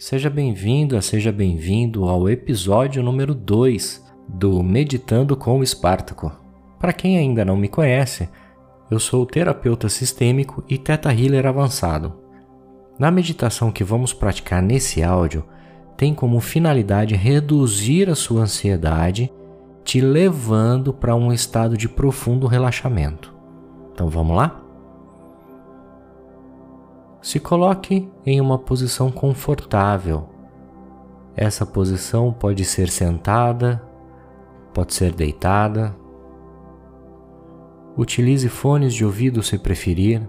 Seja bem-vinda, seja bem-vindo ao episódio número 2 do Meditando com o Espartaco. Para quem ainda não me conhece, eu sou terapeuta sistêmico e teta healer avançado. Na meditação que vamos praticar nesse áudio, tem como finalidade reduzir a sua ansiedade, te levando para um estado de profundo relaxamento. Então vamos lá? Se coloque em uma posição confortável. Essa posição pode ser sentada, pode ser deitada. Utilize fones de ouvido se preferir.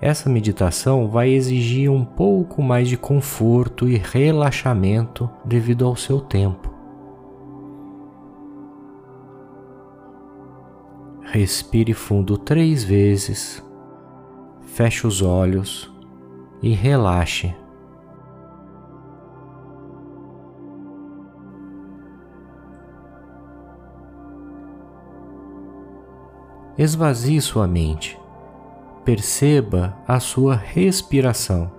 Essa meditação vai exigir um pouco mais de conforto e relaxamento devido ao seu tempo. Respire fundo três vezes, feche os olhos e relaxe. Esvazie sua mente. Perceba a sua respiração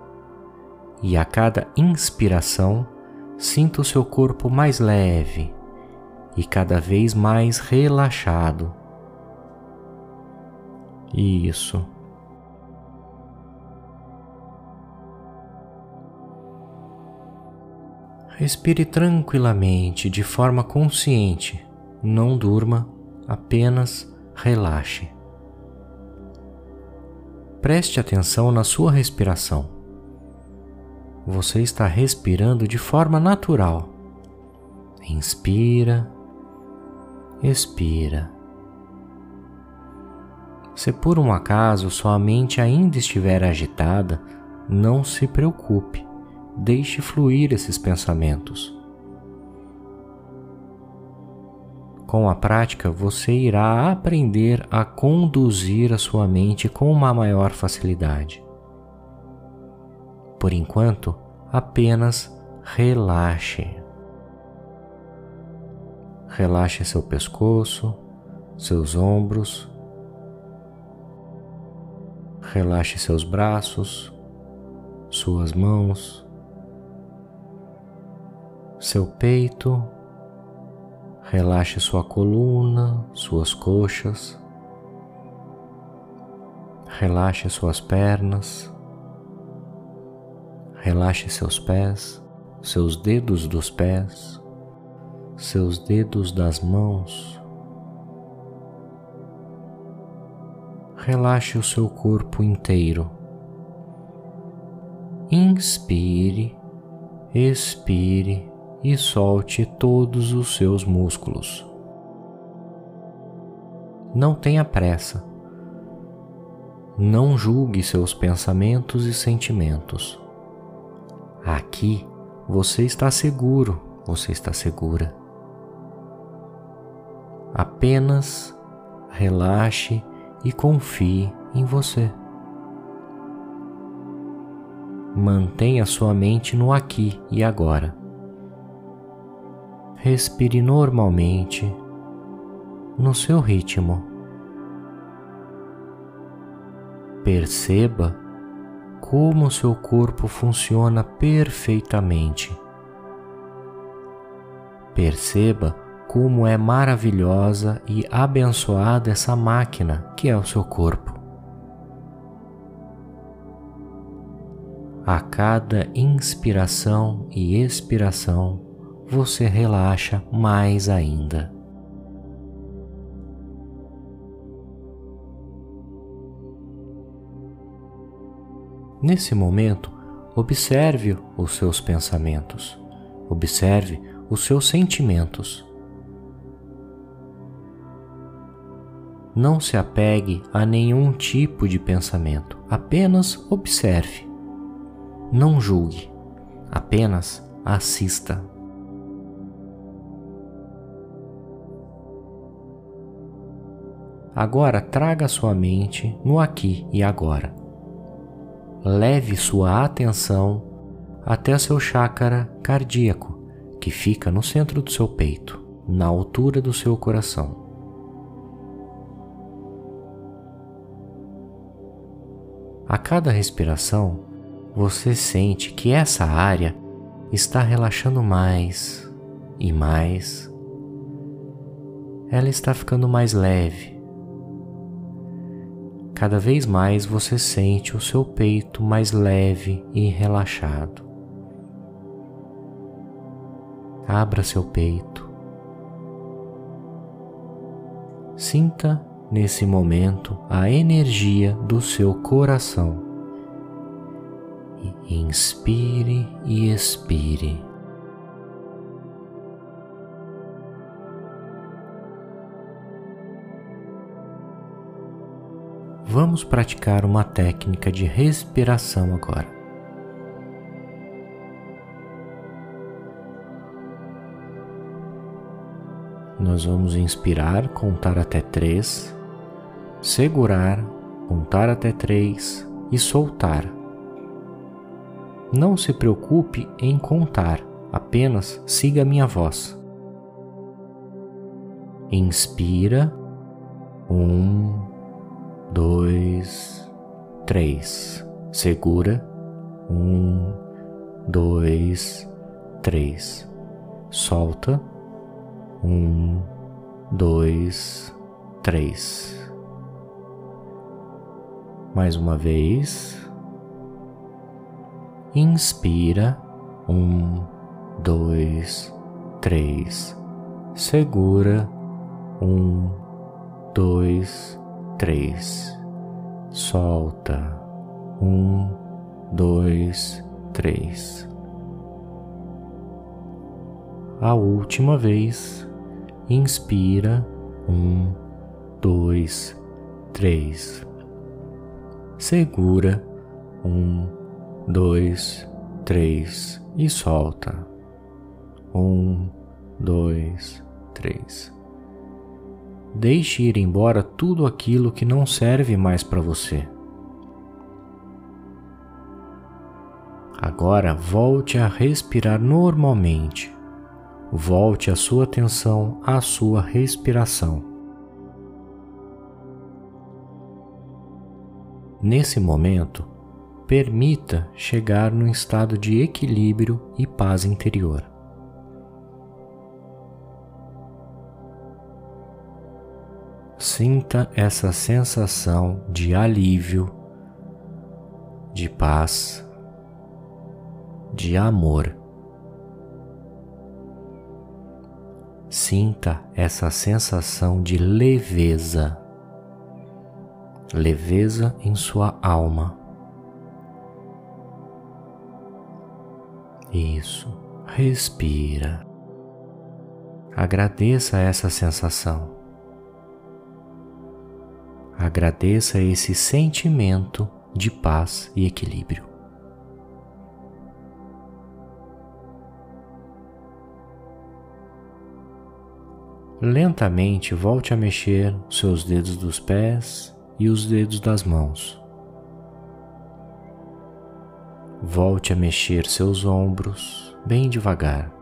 e a cada inspiração sinta o seu corpo mais leve e cada vez mais relaxado. Isso. Respire tranquilamente, de forma consciente. Não durma, apenas relaxe. Preste atenção na sua respiração. Você está respirando de forma natural. Inspira, expira. Se por um acaso sua mente ainda estiver agitada, não se preocupe, deixe fluir esses pensamentos. Com a prática, você irá aprender a conduzir a sua mente com uma maior facilidade. Por enquanto, apenas relaxe. Relaxe seu pescoço, seus ombros, Relaxe seus braços, suas mãos, seu peito. Relaxe sua coluna, suas coxas. Relaxe suas pernas. Relaxe seus pés, seus dedos dos pés, seus dedos das mãos relaxe o seu corpo inteiro. Inspire, expire e solte todos os seus músculos. Não tenha pressa. Não julgue seus pensamentos e sentimentos. Aqui você está seguro, você está segura. Apenas relaxe e confie em você. Mantenha sua mente no aqui e agora. Respire normalmente, no seu ritmo. Perceba como seu corpo funciona perfeitamente. Perceba como é maravilhosa e abençoada essa máquina que é o seu corpo. A cada inspiração e expiração, você relaxa mais ainda. Nesse momento, observe os seus pensamentos, observe os seus sentimentos. Não se apegue a nenhum tipo de pensamento, apenas observe. Não julgue, apenas assista. Agora traga sua mente no aqui e agora. Leve sua atenção até seu chácara cardíaco, que fica no centro do seu peito, na altura do seu coração. A cada respiração, você sente que essa área está relaxando mais e mais. Ela está ficando mais leve. Cada vez mais você sente o seu peito mais leve e relaxado. Abra seu peito. Sinta nesse momento a energia do seu coração. Inspire e expire. Vamos praticar uma técnica de respiração agora. Nós vamos inspirar, contar até três, segurar, contar até três e soltar. Não se preocupe em contar, apenas siga a minha voz. Inspira, um, dois, três. Segura, um, dois, três. Solta um, dois, três. Mais uma vez. Inspira. Um, dois, três. Segura. Um, dois, três. Solta. Um, dois, três. A última vez. Inspira. Um, dois, três. Segura. Um, dois, três e solta. Um, dois, três. Deixe ir embora tudo aquilo que não serve mais para você. Agora volte a respirar normalmente volte a sua atenção à sua respiração. Nesse momento, permita chegar num estado de equilíbrio e paz interior. Sinta essa sensação de alívio, de paz, de amor. Sinta essa sensação de leveza, leveza em sua alma. Isso, respira. Agradeça essa sensação. Agradeça esse sentimento de paz e equilíbrio. Lentamente volte a mexer seus dedos dos pés e os dedos das mãos. Volte a mexer seus ombros bem devagar,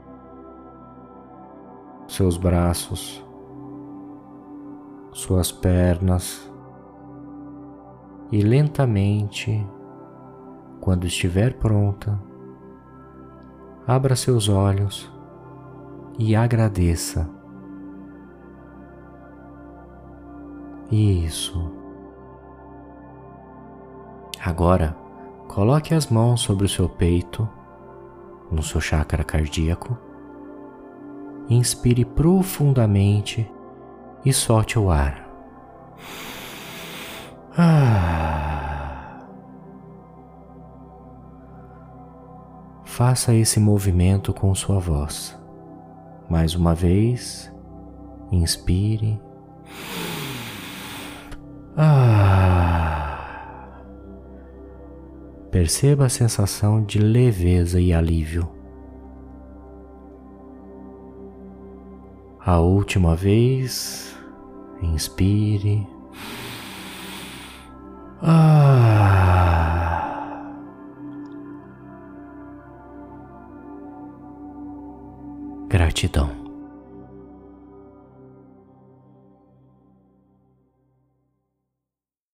seus braços, suas pernas e lentamente, quando estiver pronta, abra seus olhos e agradeça Isso. Agora, coloque as mãos sobre o seu peito, no seu chakra cardíaco. Inspire profundamente e solte o ar. Ah. Faça esse movimento com sua voz. Mais uma vez, inspire. Ah. Perceba a sensação de leveza e alívio. A última vez, inspire. Ah. Gratidão.